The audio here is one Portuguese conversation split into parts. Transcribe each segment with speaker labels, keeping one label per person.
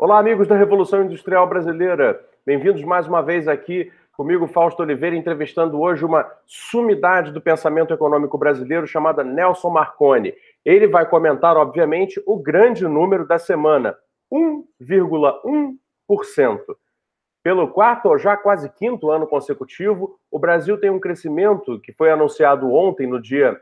Speaker 1: Olá, amigos da Revolução Industrial Brasileira. Bem-vindos mais uma vez aqui comigo, Fausto Oliveira, entrevistando hoje uma sumidade do pensamento econômico brasileiro chamada Nelson Marconi. Ele vai comentar, obviamente, o grande número da semana, 1,1%. Pelo quarto ou já quase quinto ano consecutivo, o Brasil tem um crescimento que foi anunciado ontem, no dia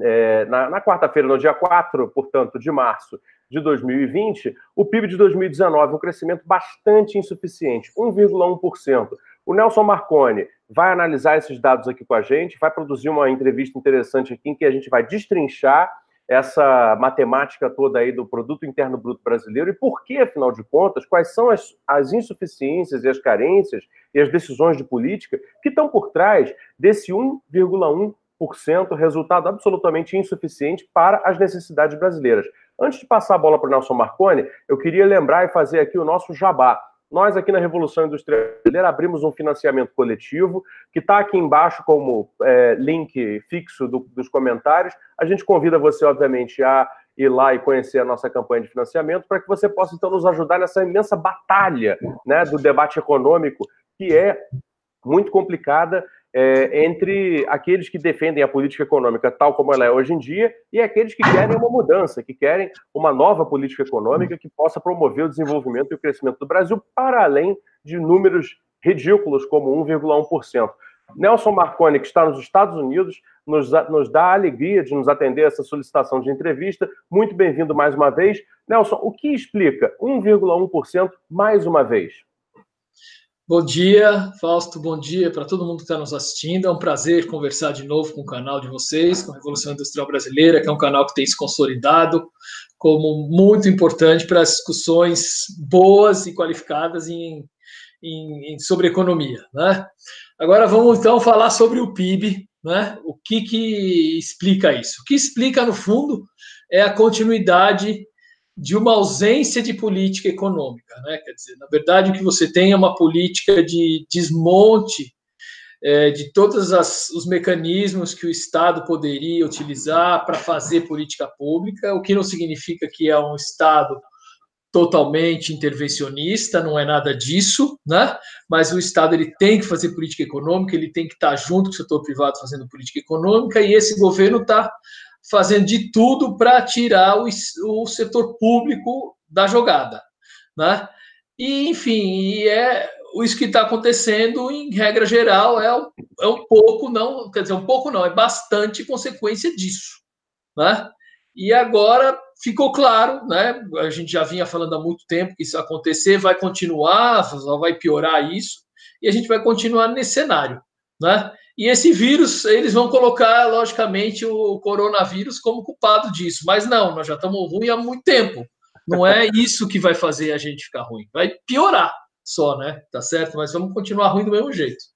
Speaker 1: é, na, na quarta-feira, no dia 4, portanto, de março, de 2020, o PIB de 2019, um crescimento bastante insuficiente, 1,1%. O Nelson Marconi vai analisar esses dados aqui com a gente, vai produzir uma entrevista interessante aqui em que a gente vai destrinchar essa matemática toda aí do produto interno bruto brasileiro e por que, afinal de contas, quais são as, as insuficiências e as carências e as decisões de política que estão por trás desse 1,1%, resultado absolutamente insuficiente para as necessidades brasileiras. Antes de passar a bola para o Nelson Marconi, eu queria lembrar e fazer aqui o nosso jabá. Nós aqui na Revolução Industrial Brasileira abrimos um financiamento coletivo que está aqui embaixo como é, link fixo do, dos comentários. A gente convida você, obviamente, a ir lá e conhecer a nossa campanha de financiamento para que você possa, então, nos ajudar nessa imensa batalha né, do debate econômico que é muito complicada é, entre aqueles que defendem a política econômica tal como ela é hoje em dia e aqueles que querem uma mudança, que querem uma nova política econômica que possa promover o desenvolvimento e o crescimento do Brasil para além de números ridículos como 1,1%. Nelson Marconi, que está nos Estados Unidos, nos, nos dá a alegria de nos atender a essa solicitação de entrevista. Muito bem-vindo mais uma vez. Nelson, o que explica 1,1% mais uma vez?
Speaker 2: Bom dia, Fausto, bom dia para todo mundo que está nos assistindo. É um prazer conversar de novo com o canal de vocês, com a Revolução Industrial Brasileira, que é um canal que tem se consolidado como muito importante para as discussões boas e qualificadas em, em, em, sobre economia. Né? Agora vamos então falar sobre o PIB. Né? O que, que explica isso? O que explica, no fundo, é a continuidade de uma ausência de política econômica. Né? Quer dizer, na verdade, o que você tem é uma política de desmonte é, de todos as, os mecanismos que o Estado poderia utilizar para fazer política pública, o que não significa que é um Estado totalmente intervencionista, não é nada disso, né? Mas o Estado ele tem que fazer política econômica, ele tem que estar junto com o setor privado fazendo política econômica, e esse governo está fazendo de tudo para tirar o, o setor público da jogada, né? E, enfim, é isso que está acontecendo, em regra geral, é, é um pouco, não, quer dizer, um pouco não, é bastante consequência disso, né? E agora ficou claro, né? A gente já vinha falando há muito tempo que isso acontecer, vai continuar, só vai piorar isso, e a gente vai continuar nesse cenário, né? E esse vírus, eles vão colocar, logicamente, o coronavírus como culpado disso. Mas não, nós já estamos ruim há muito tempo. Não é isso que vai fazer a gente ficar ruim. Vai piorar só, né? Tá certo? Mas vamos continuar ruim do mesmo jeito.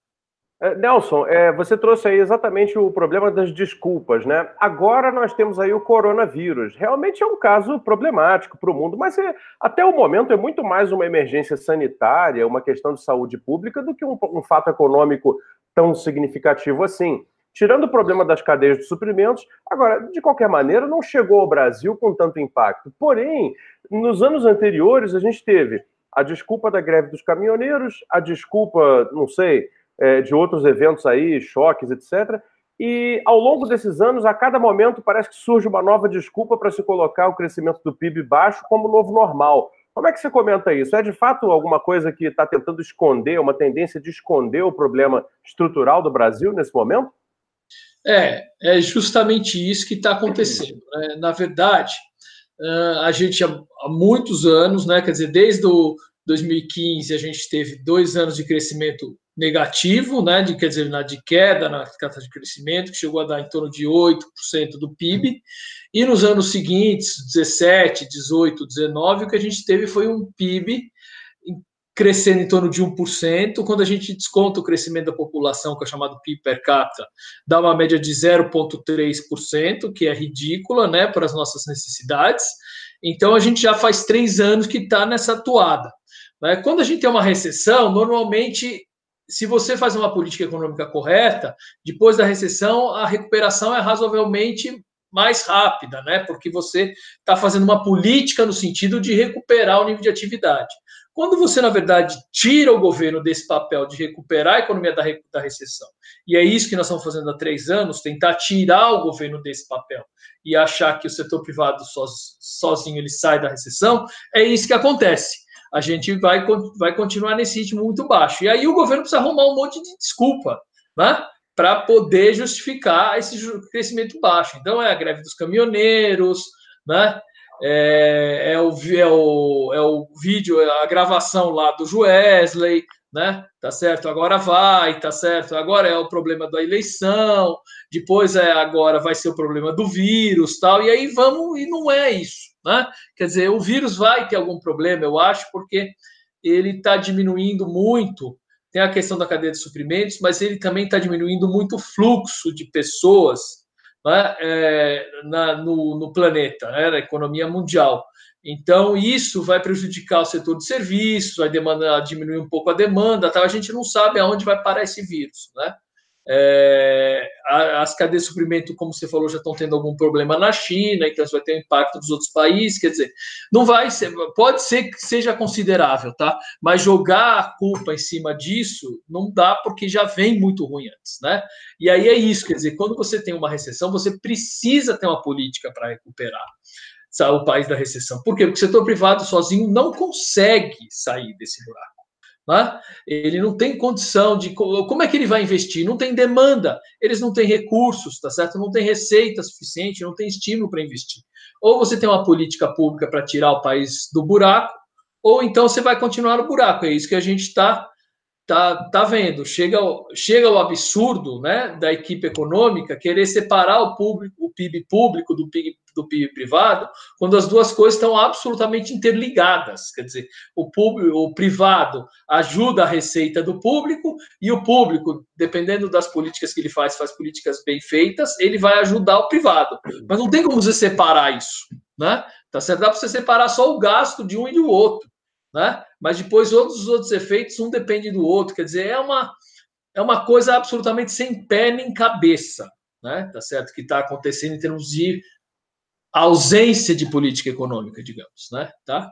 Speaker 1: É, Nelson, é, você trouxe aí exatamente o problema das desculpas, né? Agora nós temos aí o coronavírus. Realmente é um caso problemático para o mundo, mas é, até o momento é muito mais uma emergência sanitária, uma questão de saúde pública, do que um, um fato econômico tão significativo assim. Tirando o problema das cadeias de suprimentos, agora, de qualquer maneira, não chegou ao Brasil com tanto impacto. Porém, nos anos anteriores, a gente teve a desculpa da greve dos caminhoneiros, a desculpa, não sei, é, de outros eventos aí, choques, etc. E ao longo desses anos, a cada momento, parece que surge uma nova desculpa para se colocar o crescimento do PIB baixo como novo normal. Como é que você comenta isso? É de fato alguma coisa que está tentando esconder, uma tendência de esconder o problema estrutural do Brasil nesse momento?
Speaker 2: É, é justamente isso que está acontecendo. Né? Na verdade, a gente há muitos anos, né, quer dizer, desde o 2015 a gente teve dois anos de crescimento negativo, né, de, quer dizer, na de queda na taxa de crescimento, que chegou a dar em torno de 8% do PIB, e nos anos seguintes, 17, 18, 19, o que a gente teve foi um PIB crescendo em torno de 1%, quando a gente desconta o crescimento da população, que é chamado PIB per capita, dá uma média de 0,3%, que é ridícula, né, para as nossas necessidades. Então, a gente já faz três anos que está nessa toada. Né? Quando a gente tem uma recessão, normalmente se você faz uma política econômica correta, depois da recessão, a recuperação é razoavelmente mais rápida, né? Porque você está fazendo uma política no sentido de recuperar o nível de atividade. Quando você, na verdade, tira o governo desse papel de recuperar a economia da, da recessão, e é isso que nós estamos fazendo há três anos, tentar tirar o governo desse papel e achar que o setor privado sozinho ele sai da recessão, é isso que acontece. A gente vai, vai continuar nesse ritmo muito baixo. E aí o governo precisa arrumar um monte de desculpa, né? Para poder justificar esse crescimento baixo. Então é a greve dos caminhoneiros, né? é, é, o, é, o, é o vídeo, é a gravação lá do Wesley, né? Tá certo? Agora vai, tá certo? Agora é o problema da eleição, depois é agora vai ser o problema do vírus, tal. E aí vamos e não é isso, né? Quer dizer, o vírus vai ter algum problema, eu acho, porque ele está diminuindo muito. Tem a questão da cadeia de suprimentos, mas ele também está diminuindo muito o fluxo de pessoas né, é, na, no, no, planeta, né, na economia mundial. Então, isso vai prejudicar o setor de serviços, vai demandar, diminuir um pouco a demanda, tá? a gente não sabe aonde vai parar esse vírus. Né? É, as cadeias de suprimento, como você falou, já estão tendo algum problema na China, então isso vai ter um impacto nos outros países. Quer dizer, não vai ser, pode ser que seja considerável, tá? Mas jogar a culpa em cima disso não dá porque já vem muito ruim antes, né? E aí é isso, quer dizer, quando você tem uma recessão, você precisa ter uma política para recuperar o país da recessão. Por quê? Porque o setor privado sozinho não consegue sair desse buraco. Né? Ele não tem condição de. Como é que ele vai investir? Não tem demanda, eles não têm recursos, tá certo? Não tem receita suficiente, não tem estímulo para investir. Ou você tem uma política pública para tirar o país do buraco, ou então você vai continuar no buraco. É isso que a gente está tá, tá vendo. Chega, chega o absurdo né, da equipe econômica querer separar o, público, o PIB público do PIB, do PIB privado, quando as duas coisas estão absolutamente interligadas. Quer dizer, o, público, o privado ajuda a receita do público e o público, dependendo das políticas que ele faz, faz políticas bem feitas, ele vai ajudar o privado. Mas não tem como você separar isso. Né? Tá certo? Dá para você separar só o gasto de um e do outro né? Mas depois todos os outros efeitos, um depende do outro. Quer dizer, é uma, é uma coisa absolutamente sem pé nem cabeça, né? Tá certo? Que está acontecendo em termos de ausência de política econômica, digamos, né? Tá?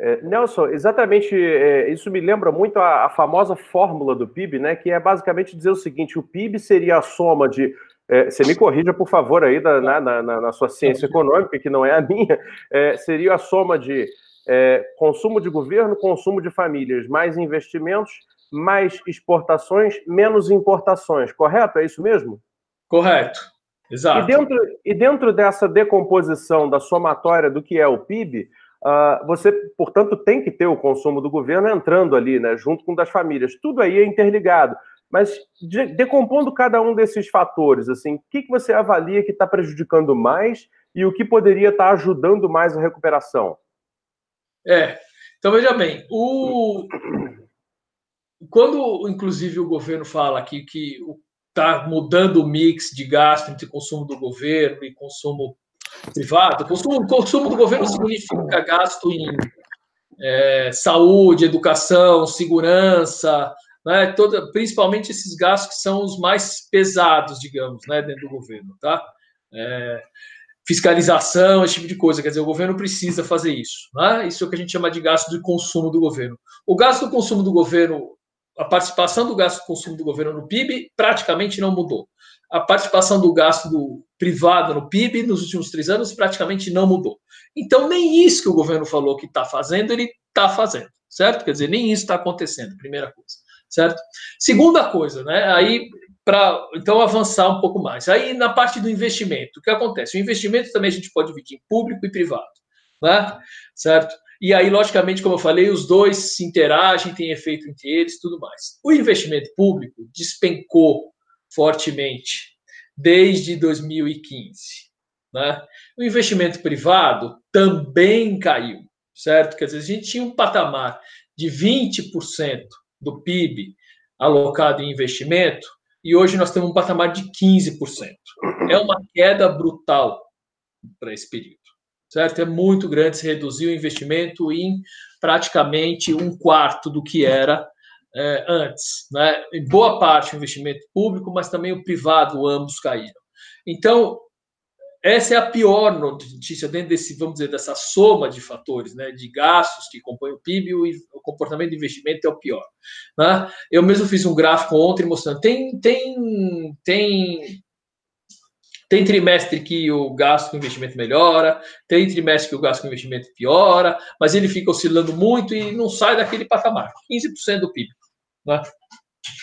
Speaker 1: É, Nelson, exatamente, é, isso me lembra muito a, a, famosa fórmula do PIB, né? Que é basicamente dizer o seguinte: o PIB seria a soma de é, você me corrija, por favor, aí da, na, na, na, sua ciência econômica, que não é a minha, é, seria a soma de é, consumo de governo, consumo de famílias, mais investimentos, mais exportações, menos importações, correto? É isso mesmo?
Speaker 2: Correto, exato.
Speaker 1: E dentro, e dentro dessa decomposição da somatória do que é o PIB, uh, ah, você, portanto, tem que ter o consumo do governo entrando ali, né, junto com o das famílias. Tudo aí é interligado. Mas de, decompondo cada um desses fatores, assim, o que, que você avalia que está prejudicando mais e o que poderia estar tá ajudando mais a recuperação?
Speaker 2: É. Então, veja bem, o... quando, inclusive, o governo fala aqui que está mudando o mix de gasto entre consumo do governo e consumo privado, consumo, consumo do governo significa gasto em é, saúde, educação, segurança, né, toda, principalmente esses gastos que são os mais pesados, digamos, né, dentro do governo, tá? É, fiscalização, esse tipo de coisa. Quer dizer, o governo precisa fazer isso. Né? Isso é o que a gente chama de gasto de consumo do governo. O gasto do consumo do governo, a participação do gasto do consumo do governo no PIB praticamente não mudou. A participação do gasto do privado no PIB nos últimos três anos praticamente não mudou. Então, nem isso que o governo falou que está fazendo, ele está fazendo, certo? Quer dizer, nem isso está acontecendo, primeira coisa, certo? Segunda coisa, né? Aí para então avançar um pouco mais. Aí na parte do investimento, o que acontece? O investimento também a gente pode dividir em público e privado, né? Certo? E aí, logicamente, como eu falei, os dois se interagem, tem efeito entre eles, tudo mais. O investimento público despencou fortemente desde 2015, né? O investimento privado também caiu, certo? Quer dizer, a gente tinha um patamar de 20% do PIB alocado em investimento e hoje nós temos um patamar de 15%. É uma queda brutal para esse período, certo? É muito grande, se reduziu o investimento em praticamente um quarto do que era é, antes. Né? Em boa parte o investimento público, mas também o privado, ambos caíram. Então, essa é a pior notícia dentro desse, vamos dizer, dessa soma de fatores, né, de gastos que compõem o PIB e o comportamento de investimento é o pior. Né? Eu mesmo fiz um gráfico ontem mostrando, tem, tem, tem tem trimestre que o gasto com investimento melhora, tem trimestre que o gasto com investimento piora, mas ele fica oscilando muito e não sai daquele patamar, 15% do PIB. Né?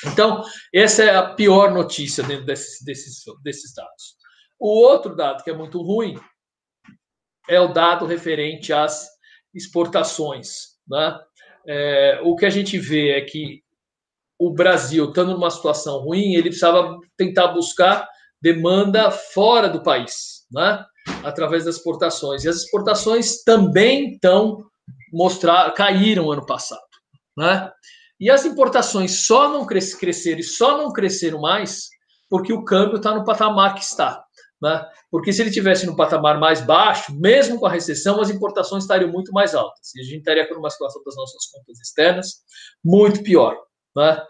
Speaker 2: Então, essa é a pior notícia dentro desses, desses, desses dados. O outro dado que é muito ruim é o dado referente às exportações. Né? É, o que a gente vê é que o Brasil, estando numa situação ruim, ele precisava tentar buscar demanda fora do país, né? através das exportações. E as exportações também estão mostrar caíram ano passado, né? E as importações só não cres cresceram e só não cresceram mais porque o câmbio está no patamar que está. Né? Porque se ele tivesse no patamar mais baixo, mesmo com a recessão, as importações estariam muito mais altas. E a gente estaria com uma situação das nossas contas externas muito pior. Né?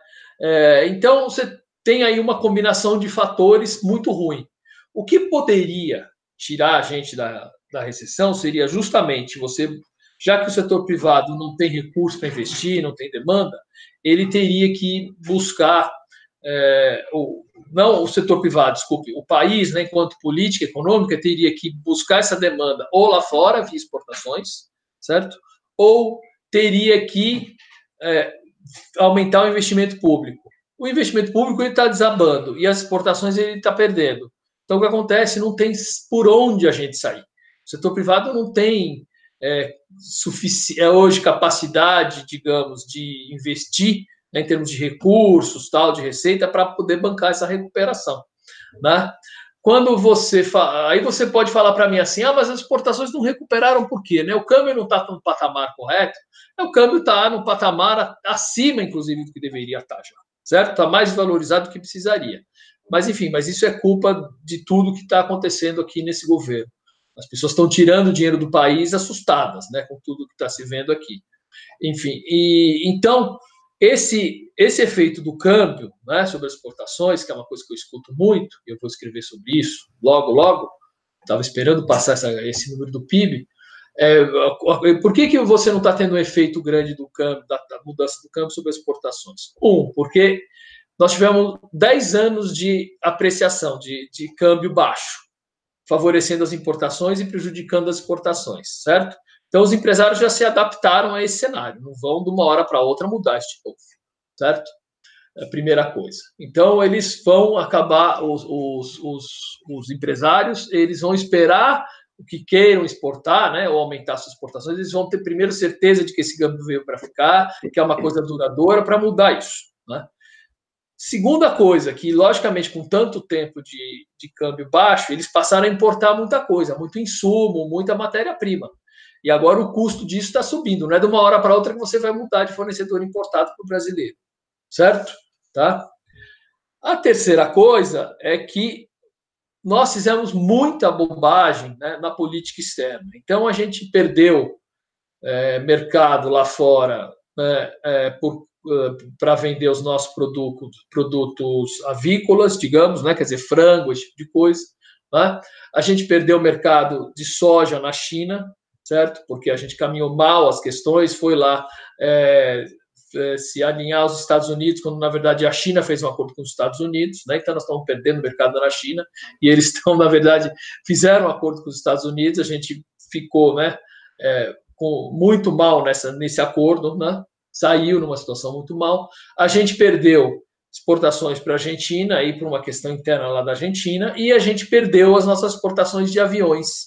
Speaker 2: É, então, você tem aí uma combinação de fatores muito ruim. O que poderia tirar a gente da, da recessão seria justamente você, já que o setor privado não tem recurso para investir, não tem demanda, ele teria que buscar, é, o, não o setor privado, desculpe, o país, né, enquanto política econômica, teria que buscar essa demanda ou lá fora, via exportações, certo? Ou teria que é, aumentar o investimento público o investimento público está desabando e as exportações ele está perdendo. Então, o que acontece? Não tem por onde a gente sair. O setor privado não tem é, é hoje capacidade, digamos, de investir né, em termos de recursos, tal, de receita, para poder bancar essa recuperação. Né? Quando você aí você pode falar para mim assim, ah, mas as exportações não recuperaram por quê? Né? O câmbio não está no patamar correto, o câmbio está no patamar acima, inclusive, do que deveria estar tá já certo? Está mais valorizado do que precisaria. Mas, enfim, mas isso é culpa de tudo que está acontecendo aqui nesse governo. As pessoas estão tirando dinheiro do país assustadas, né, com tudo que está se vendo aqui. Enfim, e então esse esse efeito do câmbio, né, sobre as exportações, que é uma coisa que eu escuto muito, e eu vou escrever sobre isso logo, logo. Estava esperando passar essa, esse número do PIB. É, por que, que você não está tendo um efeito grande do câmbio, da, da, mudança do câmbio sobre as exportações? Um, porque nós tivemos 10 anos de apreciação, de, de câmbio baixo, favorecendo as importações e prejudicando as exportações, certo? Então, os empresários já se adaptaram a esse cenário, não vão de uma hora para outra mudar este povo, certo? É a primeira coisa. Então, eles vão acabar, os, os, os, os empresários, eles vão esperar o que queiram exportar, né, ou aumentar suas exportações, eles vão ter primeiro certeza de que esse câmbio veio para ficar, que é uma coisa duradoura para mudar isso. Né? Segunda coisa, que logicamente com tanto tempo de, de câmbio baixo, eles passaram a importar muita coisa, muito insumo, muita matéria-prima. E agora o custo disso está subindo. Não é de uma hora para outra que você vai mudar de fornecedor importado para o brasileiro, certo? Tá? A terceira coisa é que nós fizemos muita bobagem né, na política externa. Então, a gente perdeu é, mercado lá fora né, é, é, para vender os nossos produtos, produtos avícolas, digamos, né, quer dizer, frango, esse tipo de coisa. Né? A gente perdeu o mercado de soja na China, certo? Porque a gente caminhou mal as questões, foi lá é, é, se alinhar aos Estados Unidos, quando na verdade a China fez um acordo com os Estados Unidos, né? então nós estamos perdendo o mercado na China, e eles estão, na verdade, fizeram um acordo com os Estados Unidos, a gente ficou né, é, com, muito mal nessa, nesse acordo, né? saiu numa situação muito mal. A gente perdeu exportações para a Argentina e para uma questão interna lá da Argentina, e a gente perdeu as nossas exportações de aviões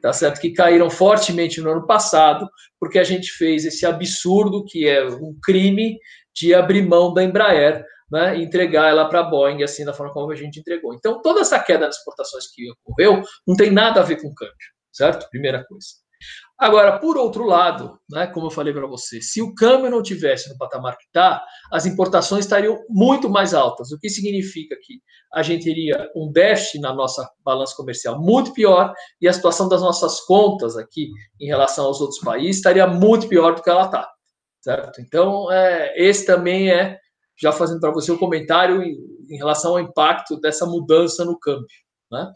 Speaker 2: tá certo? Que caíram fortemente no ano passado, porque a gente fez esse absurdo que é um crime de abrir mão da Embraer, né, e entregar ela para a Boeing, assim, da forma como a gente entregou. Então, toda essa queda das exportações que ocorreu não tem nada a ver com câmbio, certo? Primeira coisa. Agora, por outro lado, né, como eu falei para você, se o câmbio não tivesse no patamar que está, as importações estariam muito mais altas, o que significa que a gente teria um déficit na nossa balança comercial muito pior e a situação das nossas contas aqui em relação aos outros países estaria muito pior do que ela está, certo? Então, é, esse também é, já fazendo para você o um comentário em, em relação ao impacto dessa mudança no câmbio, né?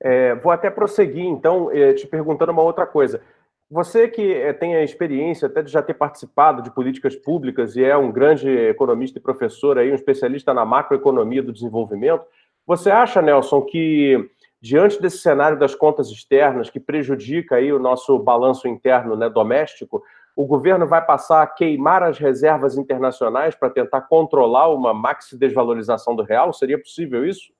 Speaker 1: É, vou até prosseguir, então, é, te perguntando uma outra coisa. Você que é, tem a experiência até de já ter participado de políticas públicas e é um grande economista e professor aí, um especialista na macroeconomia do desenvolvimento, você acha, Nelson, que diante desse cenário das contas externas que prejudica aí o nosso balanço interno né, doméstico, o governo vai passar a queimar as reservas internacionais para tentar controlar uma maxi desvalorização do real? Seria possível isso?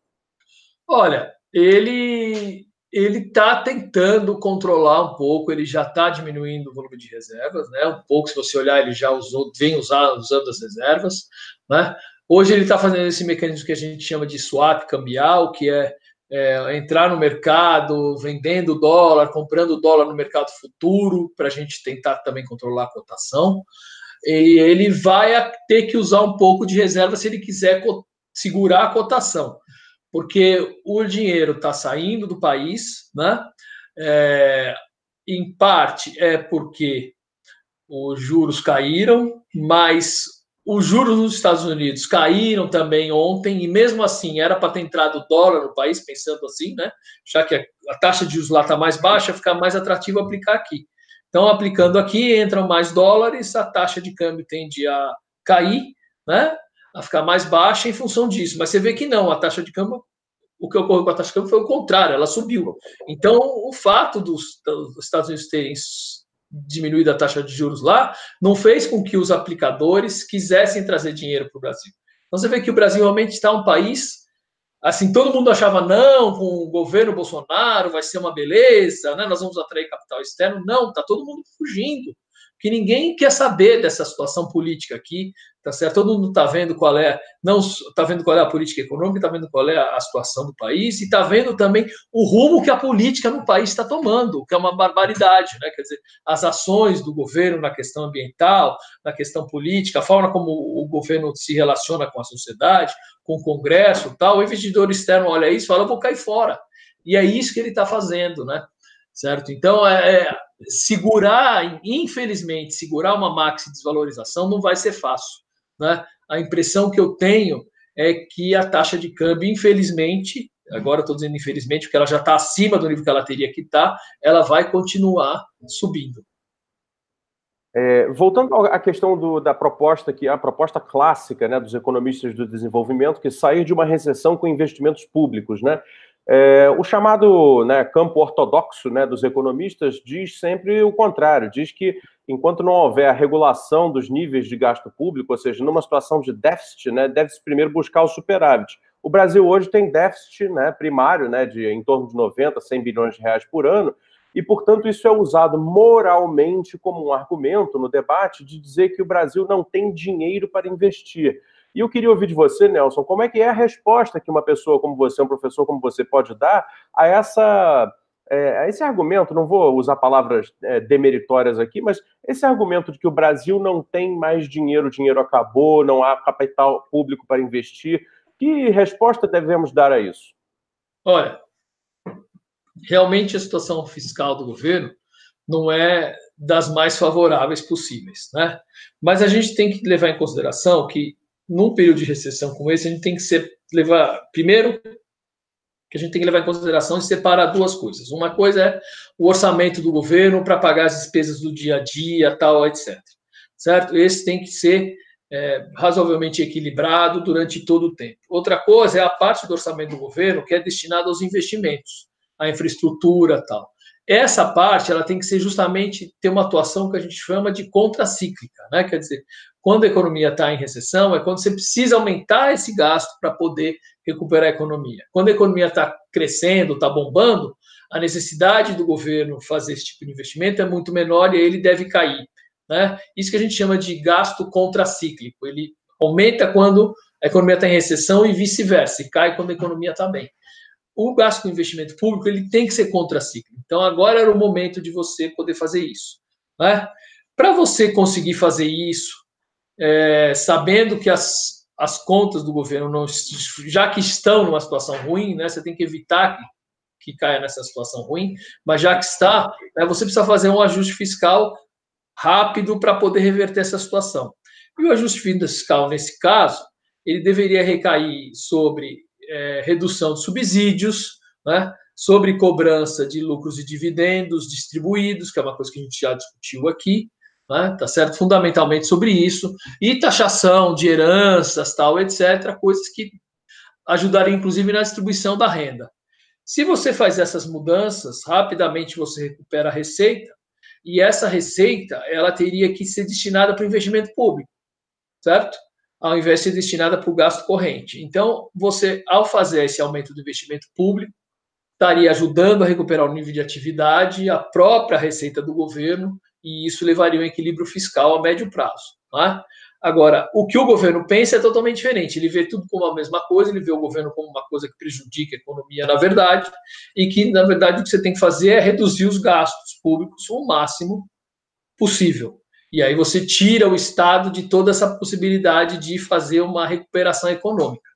Speaker 2: Olha, ele ele está tentando controlar um pouco, ele já está diminuindo o volume de reservas, né? Um pouco, se você olhar, ele já usou, vem usar, usando as reservas, né? Hoje ele está fazendo esse mecanismo que a gente chama de swap cambial, que é, é entrar no mercado, vendendo dólar, comprando dólar no mercado futuro, para a gente tentar também controlar a cotação. E ele vai ter que usar um pouco de reserva se ele quiser segurar a cotação porque o dinheiro está saindo do país, né? É, em parte é porque os juros caíram, mas os juros nos Estados Unidos caíram também ontem, e mesmo assim era para ter entrado dólar no país, pensando assim, né? Já que a taxa de juros lá está mais baixa, fica mais atrativo aplicar aqui. Então, aplicando aqui, entram mais dólares, a taxa de câmbio tende a cair, né? A ficar mais baixa em função disso. Mas você vê que não, a taxa de câmbio, o que ocorreu com a taxa de câmbio foi o contrário, ela subiu. Então, o fato dos, dos Estados Unidos terem diminuído a taxa de juros lá não fez com que os aplicadores quisessem trazer dinheiro para o Brasil. Então, você vê que o Brasil realmente está um país. Assim, todo mundo achava, não, com o governo Bolsonaro vai ser uma beleza, né? nós vamos atrair capital externo. Não, está todo mundo fugindo que ninguém quer saber dessa situação política aqui, tá certo? Todo mundo está vendo qual é, não está vendo qual é a política econômica, está vendo qual é a situação do país e está vendo também o rumo que a política no país está tomando, que é uma barbaridade, né? Quer dizer, as ações do governo na questão ambiental, na questão política, a forma como o governo se relaciona com a sociedade, com o Congresso, tal. O investidor externo olha isso, fala, vou cair fora. E é isso que ele está fazendo, né? certo? Então, é, é, segurar, infelizmente, segurar uma maxi desvalorização não vai ser fácil, né? A impressão que eu tenho é que a taxa de câmbio, infelizmente, agora estou dizendo infelizmente, porque ela já está acima do nível que ela teria que estar, tá, ela vai continuar subindo.
Speaker 1: É, voltando à questão do, da proposta, que a proposta clássica né, dos economistas do desenvolvimento, que sair de uma recessão com investimentos públicos, né? É, o chamado né, campo ortodoxo né, dos economistas diz sempre o contrário, diz que enquanto não houver a regulação dos níveis de gasto público, ou seja, numa situação de déficit, né, deve-se primeiro buscar o superávit. O Brasil hoje tem déficit né, primário né, de em torno de 90, 100 bilhões de reais por ano, e, portanto, isso é usado moralmente como um argumento no debate de dizer que o Brasil não tem dinheiro para investir. E eu queria ouvir de você, Nelson, como é que é a resposta que uma pessoa como você, um professor como você, pode dar a essa é, esse argumento, não vou usar palavras é, demeritórias aqui, mas esse argumento de que o Brasil não tem mais dinheiro, o dinheiro acabou, não há capital público para investir, que resposta devemos dar a isso?
Speaker 2: Olha, realmente a situação fiscal do governo não é das mais favoráveis possíveis, né? Mas a gente tem que levar em consideração que num período de recessão como esse, a gente tem que ser, levar, primeiro, que a gente tem que levar em consideração e separar duas coisas. Uma coisa é o orçamento do governo para pagar as despesas do dia a dia, tal, etc. Certo? Esse tem que ser é, razoavelmente equilibrado durante todo o tempo. Outra coisa é a parte do orçamento do governo que é destinada aos investimentos, à infraestrutura, tal. Essa parte ela tem que ser justamente ter uma atuação que a gente chama de contracíclica, né? Quer dizer, quando a economia está em recessão, é quando você precisa aumentar esse gasto para poder recuperar a economia. Quando a economia está crescendo, está bombando, a necessidade do governo fazer esse tipo de investimento é muito menor e ele deve cair. Né? Isso que a gente chama de gasto contracíclico. Ele aumenta quando a economia está em recessão e vice-versa, cai quando a economia está bem. O gasto com investimento público ele tem que ser contracíclico. Então agora era o momento de você poder fazer isso. Né? Para você conseguir fazer isso, é, sabendo que as, as contas do governo, não, já que estão numa situação ruim, né, você tem que evitar que, que caia nessa situação ruim, mas já que está, né, você precisa fazer um ajuste fiscal rápido para poder reverter essa situação. E o ajuste fiscal, nesse caso, ele deveria recair sobre é, redução de subsídios, né, sobre cobrança de lucros e dividendos distribuídos, que é uma coisa que a gente já discutiu aqui, né? tá certo? Fundamentalmente sobre isso, e taxação de heranças, tal, etc., coisas que ajudariam, inclusive, na distribuição da renda. Se você faz essas mudanças, rapidamente você recupera a receita, e essa receita ela teria que ser destinada para o investimento público, certo? Ao invés de ser destinada para o gasto corrente. Então, você, ao fazer esse aumento do investimento público, estaria ajudando a recuperar o nível de atividade, a própria receita do governo, e isso levaria um equilíbrio fiscal a médio prazo. Tá? Agora, o que o governo pensa é totalmente diferente. Ele vê tudo como a mesma coisa, ele vê o governo como uma coisa que prejudica a economia, na verdade, e que, na verdade, o que você tem que fazer é reduzir os gastos públicos o máximo possível. E aí você tira o Estado de toda essa possibilidade de fazer uma recuperação econômica.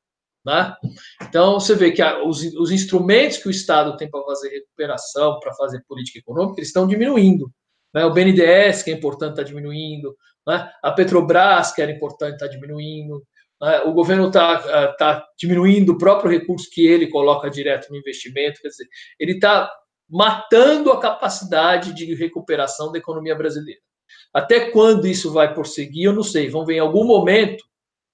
Speaker 2: Né? Então, você vê que a, os, os instrumentos que o Estado tem para fazer recuperação, para fazer política econômica, eles estão diminuindo. Né? O BNDES, que é importante, está diminuindo. Né? A Petrobras, que era importante, está diminuindo. Né? O governo está eh, tá diminuindo o próprio recurso que ele coloca direto no investimento. Quer dizer, ele está matando a capacidade de recuperação da economia brasileira. Até quando isso vai prosseguir, eu não sei. Vamos ver em algum momento.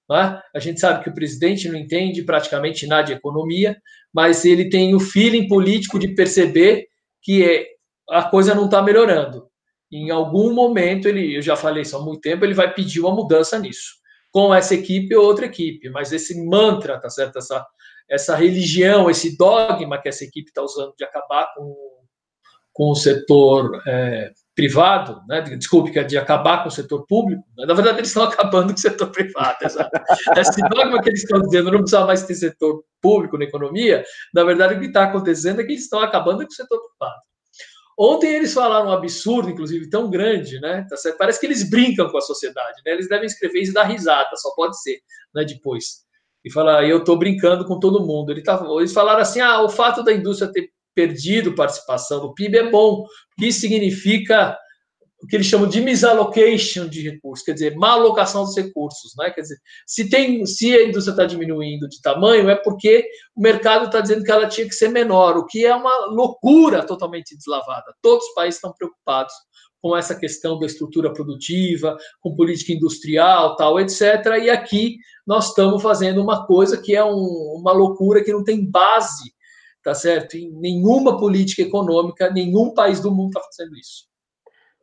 Speaker 2: Né? A gente sabe que o presidente não entende praticamente nada de economia, mas ele tem o feeling político de perceber que é, a coisa não está melhorando em algum momento, ele, eu já falei isso há muito tempo, ele vai pedir uma mudança nisso, com essa equipe ou outra equipe, mas esse mantra, tá certo? Essa, essa religião, esse dogma que essa equipe está usando de acabar com, com o setor é, privado, né? desculpe, que é de acabar com o setor público, né? na verdade eles estão acabando com o setor privado. Esse dogma que eles estão dizendo, não precisa mais ter setor público na economia, na verdade o que está acontecendo é que eles estão acabando com o setor privado. Ontem eles falaram um absurdo, inclusive, tão grande, né? Tá Parece que eles brincam com a sociedade, né? Eles devem escrever e dar risada, só pode ser, né? Depois. E falar, eu estou brincando com todo mundo. Ele tá, eles falaram assim: ah, o fato da indústria ter perdido participação no PIB é bom, isso significa o que eles chamam de misallocation de recursos, quer dizer, má alocação dos recursos, né? Quer dizer, se tem, se a indústria está diminuindo de tamanho, é porque o mercado está dizendo que ela tinha que ser menor, o que é uma loucura totalmente deslavada. Todos os países estão preocupados com essa questão da estrutura produtiva, com política industrial, tal, etc. E aqui nós estamos fazendo uma coisa que é um, uma loucura que não tem base, tá certo? Em nenhuma política econômica, nenhum país do mundo está fazendo isso.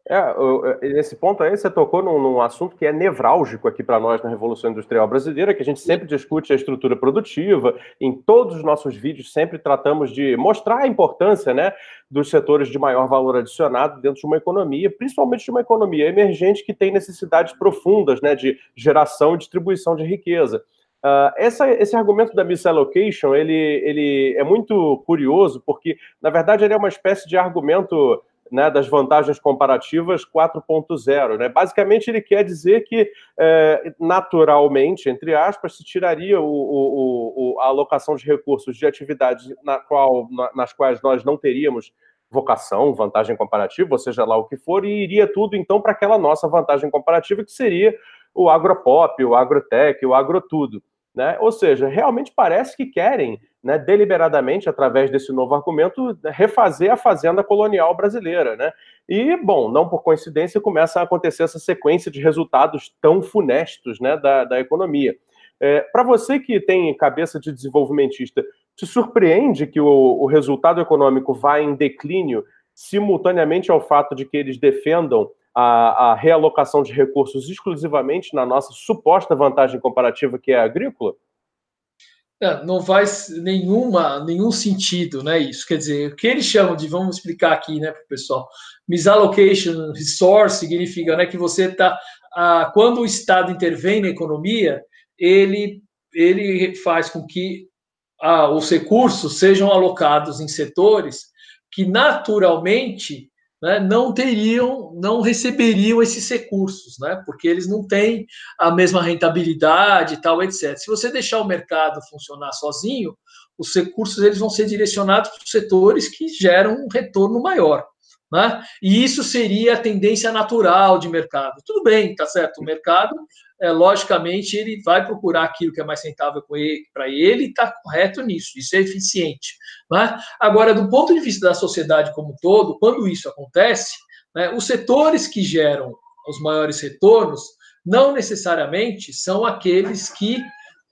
Speaker 1: É, nesse ponto aí, você tocou num, num assunto que é nevrálgico aqui para nós na Revolução Industrial Brasileira, que a gente sempre discute a estrutura produtiva. Em todos os nossos vídeos, sempre tratamos de mostrar a importância né, dos setores de maior valor adicionado dentro de uma economia, principalmente de uma economia emergente que tem necessidades profundas né, de geração e distribuição de riqueza. Uh, essa, esse argumento da misallocation, ele, ele é muito curioso, porque, na verdade, ele é uma espécie de argumento né, das vantagens comparativas 4.0. Né? Basicamente, ele quer dizer que, é, naturalmente, entre aspas, se tiraria o, o, o, a alocação de recursos de atividades na qual, na, nas quais nós não teríamos vocação, vantagem comparativa, ou seja lá o que for, e iria tudo, então, para aquela nossa vantagem comparativa, que seria o agropop, o agrotech, o agrotudo. Né? Ou seja, realmente parece que querem, né, deliberadamente, através desse novo argumento, refazer a fazenda colonial brasileira. Né? E, bom, não por coincidência, começa a acontecer essa sequência de resultados tão funestos né, da, da economia. É, Para você que tem cabeça de desenvolvimentista, te surpreende que o, o resultado econômico vá em declínio simultaneamente ao fato de que eles defendam a, a realocação de recursos exclusivamente na nossa suposta vantagem comparativa, que é a agrícola?
Speaker 2: É, não faz nenhuma, nenhum sentido, né? Isso quer dizer, o que eles chamam de, vamos explicar aqui, né, para o pessoal, misallocation resource significa, né, que você está, quando o Estado intervém na economia, ele ele faz com que ah, os recursos sejam alocados em setores que naturalmente né, não teriam, não receberiam esses recursos, né, porque eles não têm a mesma rentabilidade e tal, etc. Se você deixar o mercado funcionar sozinho, os recursos eles vão ser direcionados para os setores que geram um retorno maior. Né? E isso seria a tendência natural de mercado. Tudo bem, tá certo? O mercado, é, logicamente, ele vai procurar aquilo que é mais rentável para ele e está correto nisso, isso é eficiente. Né? Agora, do ponto de vista da sociedade como um todo, quando isso acontece, né, os setores que geram os maiores retornos não necessariamente são aqueles que,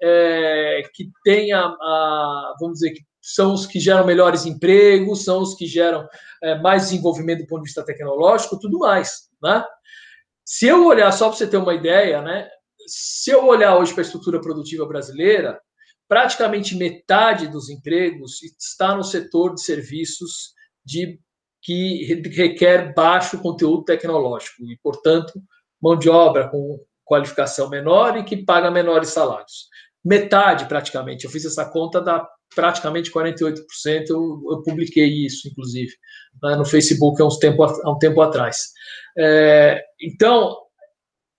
Speaker 2: é, que têm a, a, vamos dizer, que são os que geram melhores empregos, são os que geram é, mais desenvolvimento do ponto de vista tecnológico, tudo mais, né? Se eu olhar, só para você ter uma ideia, né? Se eu olhar hoje para a estrutura produtiva brasileira, praticamente metade dos empregos está no setor de serviços de que requer baixo conteúdo tecnológico e, portanto, mão de obra com qualificação menor e que paga menores salários. Metade, praticamente. Eu fiz essa conta da praticamente 48%. Eu, eu publiquei isso, inclusive, né, no Facebook há, uns tempo, há um tempo atrás. É, então,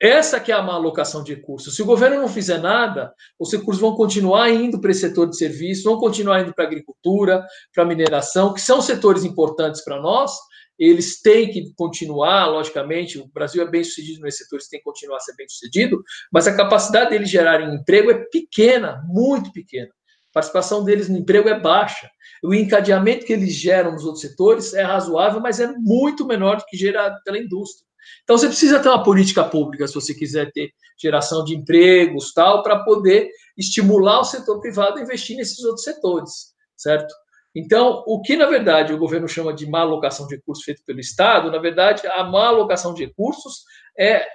Speaker 2: essa que é a má alocação de recursos. Se o governo não fizer nada, os recursos vão continuar indo para esse setor de serviço, vão continuar indo para a agricultura, para a mineração, que são setores importantes para nós, eles têm que continuar, logicamente, o Brasil é bem sucedido nesses setores, tem que continuar a ser bem sucedido, mas a capacidade deles gerarem emprego é pequena, muito pequena. Participação deles no emprego é baixa. O encadeamento que eles geram nos outros setores é razoável, mas é muito menor do que gerado pela indústria. Então você precisa ter uma política pública se você quiser ter geração de empregos, tal, para poder estimular o setor privado a investir nesses outros setores, certo? Então, o que na verdade o governo chama de má alocação de recursos feito pelo Estado, na verdade, a má alocação de recursos é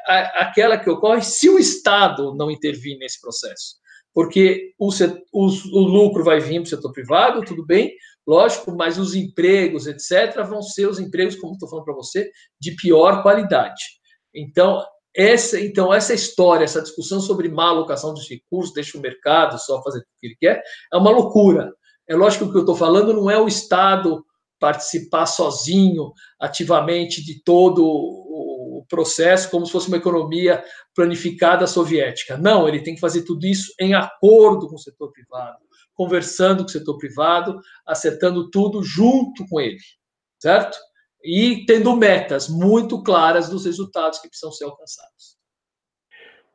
Speaker 2: aquela que ocorre se o Estado não intervir nesse processo porque o, o, o lucro vai vir para o setor privado, tudo bem, lógico, mas os empregos, etc., vão ser os empregos, como estou falando para você, de pior qualidade. Então, essa, então, essa história, essa discussão sobre má alocação dos recursos, deixa o mercado só fazer o que ele quer, é uma loucura. É lógico que o que eu estou falando não é o Estado participar sozinho, ativamente, de todo processo como se fosse uma economia planificada soviética. Não, ele tem que fazer tudo isso em acordo com o setor privado, conversando com o setor privado, acertando tudo junto com ele, certo? E tendo metas muito claras dos resultados que precisam ser alcançados.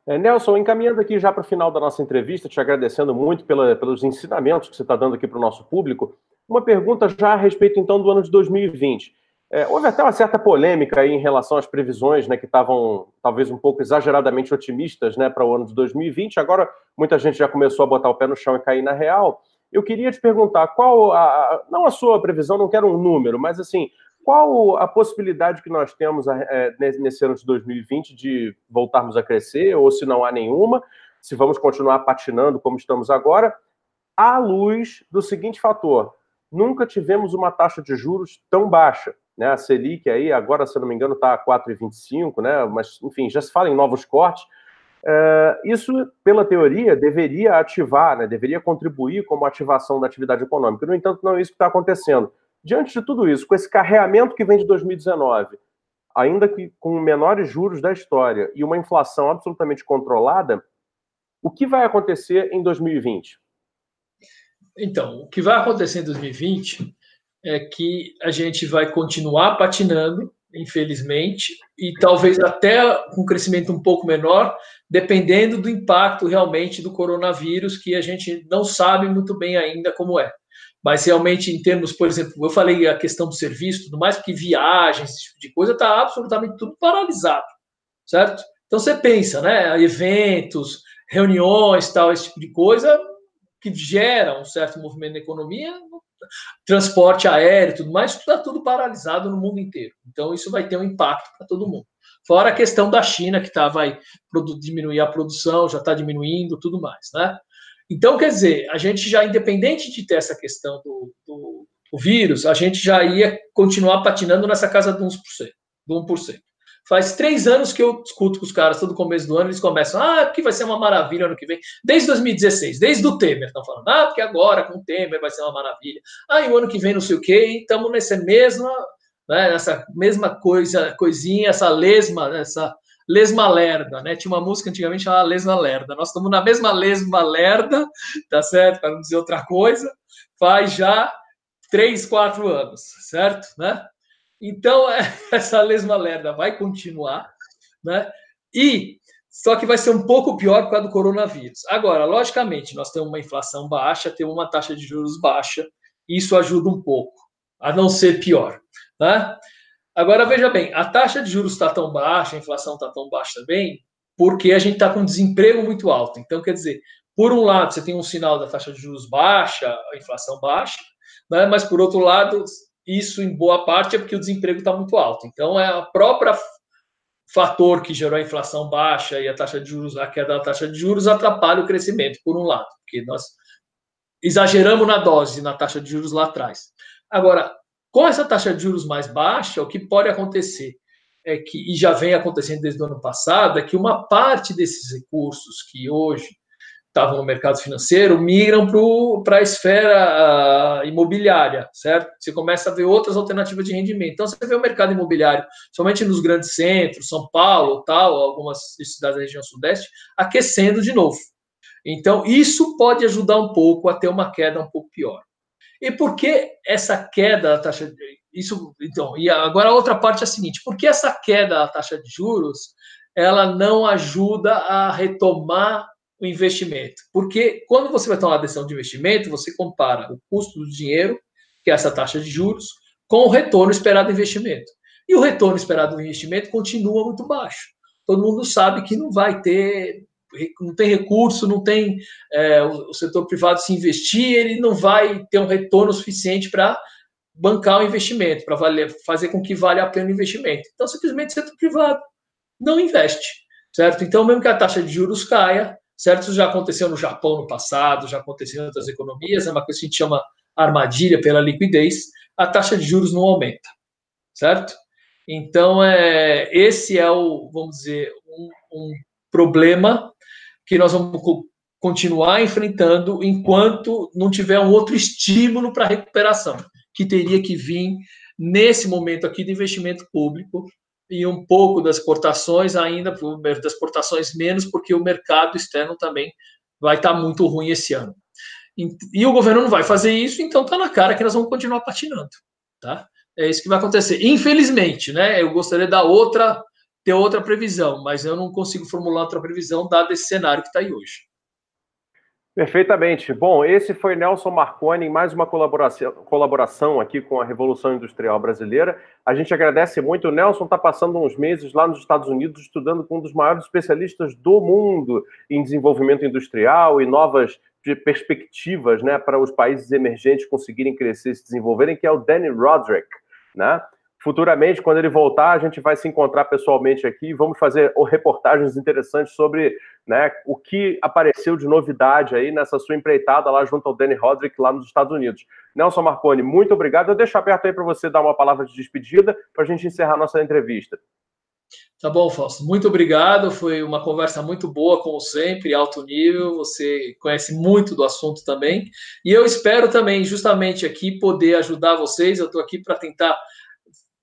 Speaker 1: É, Nelson, encaminhando aqui já para o final da nossa entrevista, te agradecendo muito pela, pelos ensinamentos que você está dando aqui para o nosso público, uma pergunta já a respeito então do ano de 2020. É, houve até uma certa polêmica aí em relação às previsões, né, que estavam talvez um pouco exageradamente otimistas, né, para o ano de 2020. Agora muita gente já começou a botar o pé no chão e cair na real. Eu queria te perguntar qual, a, não a sua previsão, não quero um número, mas assim, qual a possibilidade que nós temos é, nesse ano de 2020 de voltarmos a crescer, ou se não há nenhuma, se vamos continuar patinando como estamos agora, à luz do seguinte fator: nunca tivemos uma taxa de juros tão baixa né? A Selic aí, agora, se eu não me engano, está a 4,25, né? Mas, enfim, já se fala em novos cortes. É, isso, pela teoria, deveria ativar, né? deveria contribuir como ativação da atividade econômica. No entanto, não é isso que está acontecendo. Diante de tudo isso, com esse carreamento que vem de 2019, ainda que com menores juros da história e uma inflação absolutamente controlada, o que vai acontecer em 2020?
Speaker 2: Então, o que vai acontecer em 2020 é que a gente vai continuar patinando, infelizmente, e talvez até com um crescimento um pouco menor, dependendo do impacto realmente do coronavírus, que a gente não sabe muito bem ainda como é. Mas realmente, em termos, por exemplo, eu falei a questão do serviço, tudo mais, porque viagens, esse tipo de coisa, está absolutamente tudo paralisado, certo? Então você pensa, né? Eventos, reuniões, tal, esse tipo de coisa, que gera um certo movimento na economia, transporte aéreo tudo mais, está tudo paralisado no mundo inteiro. Então, isso vai ter um impacto para todo mundo. Fora a questão da China, que tá, vai diminuir a produção, já está diminuindo, tudo mais, né? Então, quer dizer, a gente já, independente de ter essa questão do, do, do vírus, a gente já ia continuar patinando nessa casa de 1%. De 1%. Faz três anos que eu discuto com os caras, todo começo do ano, eles começam, ah, porque vai ser uma maravilha ano que vem. Desde 2016, desde o Temer, estão falando, ah, porque agora com o Temer vai ser uma maravilha. Ah, e o ano que vem não sei o quê, estamos nessa mesma, né, nessa mesma coisa, coisinha, essa lesma, essa lesma lerda, né? Tinha uma música antigamente chamada lesma lerda. Nós estamos na mesma lesma lerda, tá certo? Para não dizer outra coisa, faz já três, quatro anos, certo? Né? Então, essa lesma lerda vai continuar, né? E só que vai ser um pouco pior por causa do coronavírus. Agora, logicamente, nós temos uma inflação baixa, temos uma taxa de juros baixa, isso ajuda um pouco, a não ser pior. Né? Agora, veja bem, a taxa de juros está tão baixa, a inflação está tão baixa também, porque a gente está com desemprego muito alto. Então, quer dizer, por um lado, você tem um sinal da taxa de juros baixa, a inflação baixa, né? mas por outro lado, isso em boa parte é porque o desemprego está muito alto. Então, é a própria fator que gerou a inflação baixa e a taxa de juros, a queda da taxa de juros atrapalha o crescimento, por um lado, porque nós exageramos na dose, na taxa de juros lá atrás. Agora, com essa taxa de juros mais baixa, o que pode acontecer é que, e já vem acontecendo desde o ano passado, é que uma parte desses recursos que hoje estavam no mercado financeiro migram para a esfera uh, imobiliária, certo? Você começa a ver outras alternativas de rendimento. Então, você vê o mercado imobiliário, somente nos grandes centros, São Paulo, tal, algumas cidades da região sudeste, aquecendo de novo. Então, isso pode ajudar um pouco a ter uma queda um pouco pior. E por que essa queda da taxa de isso, então, e agora a outra parte é a seguinte: por que essa queda da taxa de juros ela não ajuda a retomar o investimento. Porque quando você vai tomar uma decisão de investimento, você compara o custo do dinheiro, que é essa taxa de juros, com o retorno esperado do investimento. E o retorno esperado do investimento continua muito baixo. Todo mundo sabe que não vai ter, não tem recurso, não tem é, o, setor privado se investir, ele não vai ter um retorno suficiente para bancar o investimento, para fazer com que valha a pena o investimento. Então, simplesmente o setor privado não investe, certo? Então, mesmo que a taxa de juros caia, certo? Isso já aconteceu no Japão no passado, já aconteceu em outras economias, é uma coisa que a gente chama armadilha pela liquidez, a taxa de juros não aumenta, certo? Então, é, esse é o, vamos dizer, um, um problema que nós vamos continuar enfrentando enquanto não tiver um outro estímulo para recuperação, que teria que vir nesse momento aqui de investimento público, e um pouco das exportações ainda, das exportações menos, porque o mercado externo também vai estar muito ruim esse ano. E, o governo não vai fazer isso, então está na cara que nós vamos continuar patinando, tá? É isso que vai acontecer. Infelizmente, né? Eu gostaria dar outra, ter outra previsão, mas eu não consigo formular outra previsão dado esse cenário que está aí hoje.
Speaker 1: Perfeitamente. Bom, esse foi Nelson Marconi em mais uma colaboração, colaboração aqui com a Revolução Industrial Brasileira. A gente agradece muito. O Nelson está passando uns meses lá nos Estados Unidos estudando com um dos maiores especialistas do mundo em desenvolvimento industrial e novas perspectivas né, para os países emergentes conseguirem crescer e se desenvolverem, que é o Danny Roderick. Né? Futuramente, quando ele voltar, a gente vai se encontrar pessoalmente aqui e vamos fazer reportagens interessantes sobre né, o que apareceu de novidade aí nessa sua empreitada lá junto ao Danny Roderick lá nos Estados Unidos. Nelson Marconi, muito obrigado. Eu deixo aberto aí para você dar uma palavra de despedida para a gente encerrar nossa entrevista.
Speaker 2: Tá bom, Fausto. Muito obrigado. Foi uma conversa muito boa, como sempre, alto nível. Você conhece muito do assunto também. E eu espero também, justamente aqui, poder ajudar vocês. Eu estou aqui para tentar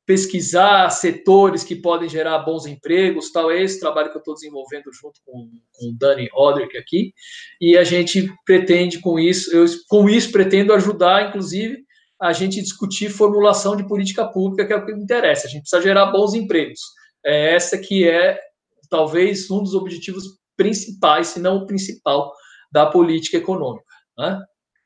Speaker 2: pesquisar setores que podem gerar bons empregos, tal, é esse trabalho que eu estou desenvolvendo junto com, com o Dani Roderick aqui, e a gente pretende com isso, eu com isso pretendo ajudar, inclusive, a gente discutir formulação de política pública, que é o que me interessa, a gente precisa gerar bons empregos, é essa que é, talvez, um dos objetivos principais, se não o principal, da política econômica, né?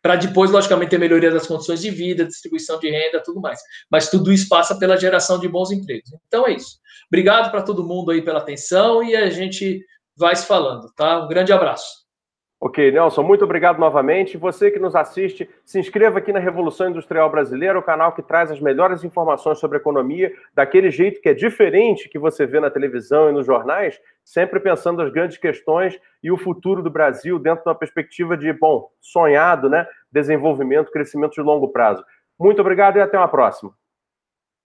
Speaker 2: Para depois, logicamente, ter melhoria das condições de vida, distribuição de renda, tudo mais. Mas tudo isso passa pela geração de bons empregos. Então é isso. Obrigado para todo mundo aí pela atenção e a gente vai se falando, tá? Um grande abraço.
Speaker 1: Ok, Nelson, muito obrigado novamente. Você que nos assiste, se inscreva aqui na Revolução Industrial Brasileira, o canal que traz as melhores informações sobre economia, daquele jeito que é diferente que você vê na televisão e nos jornais, sempre pensando as grandes questões e o futuro do Brasil dentro de uma perspectiva de, bom, sonhado, né? Desenvolvimento, crescimento de longo prazo. Muito obrigado e até uma próxima.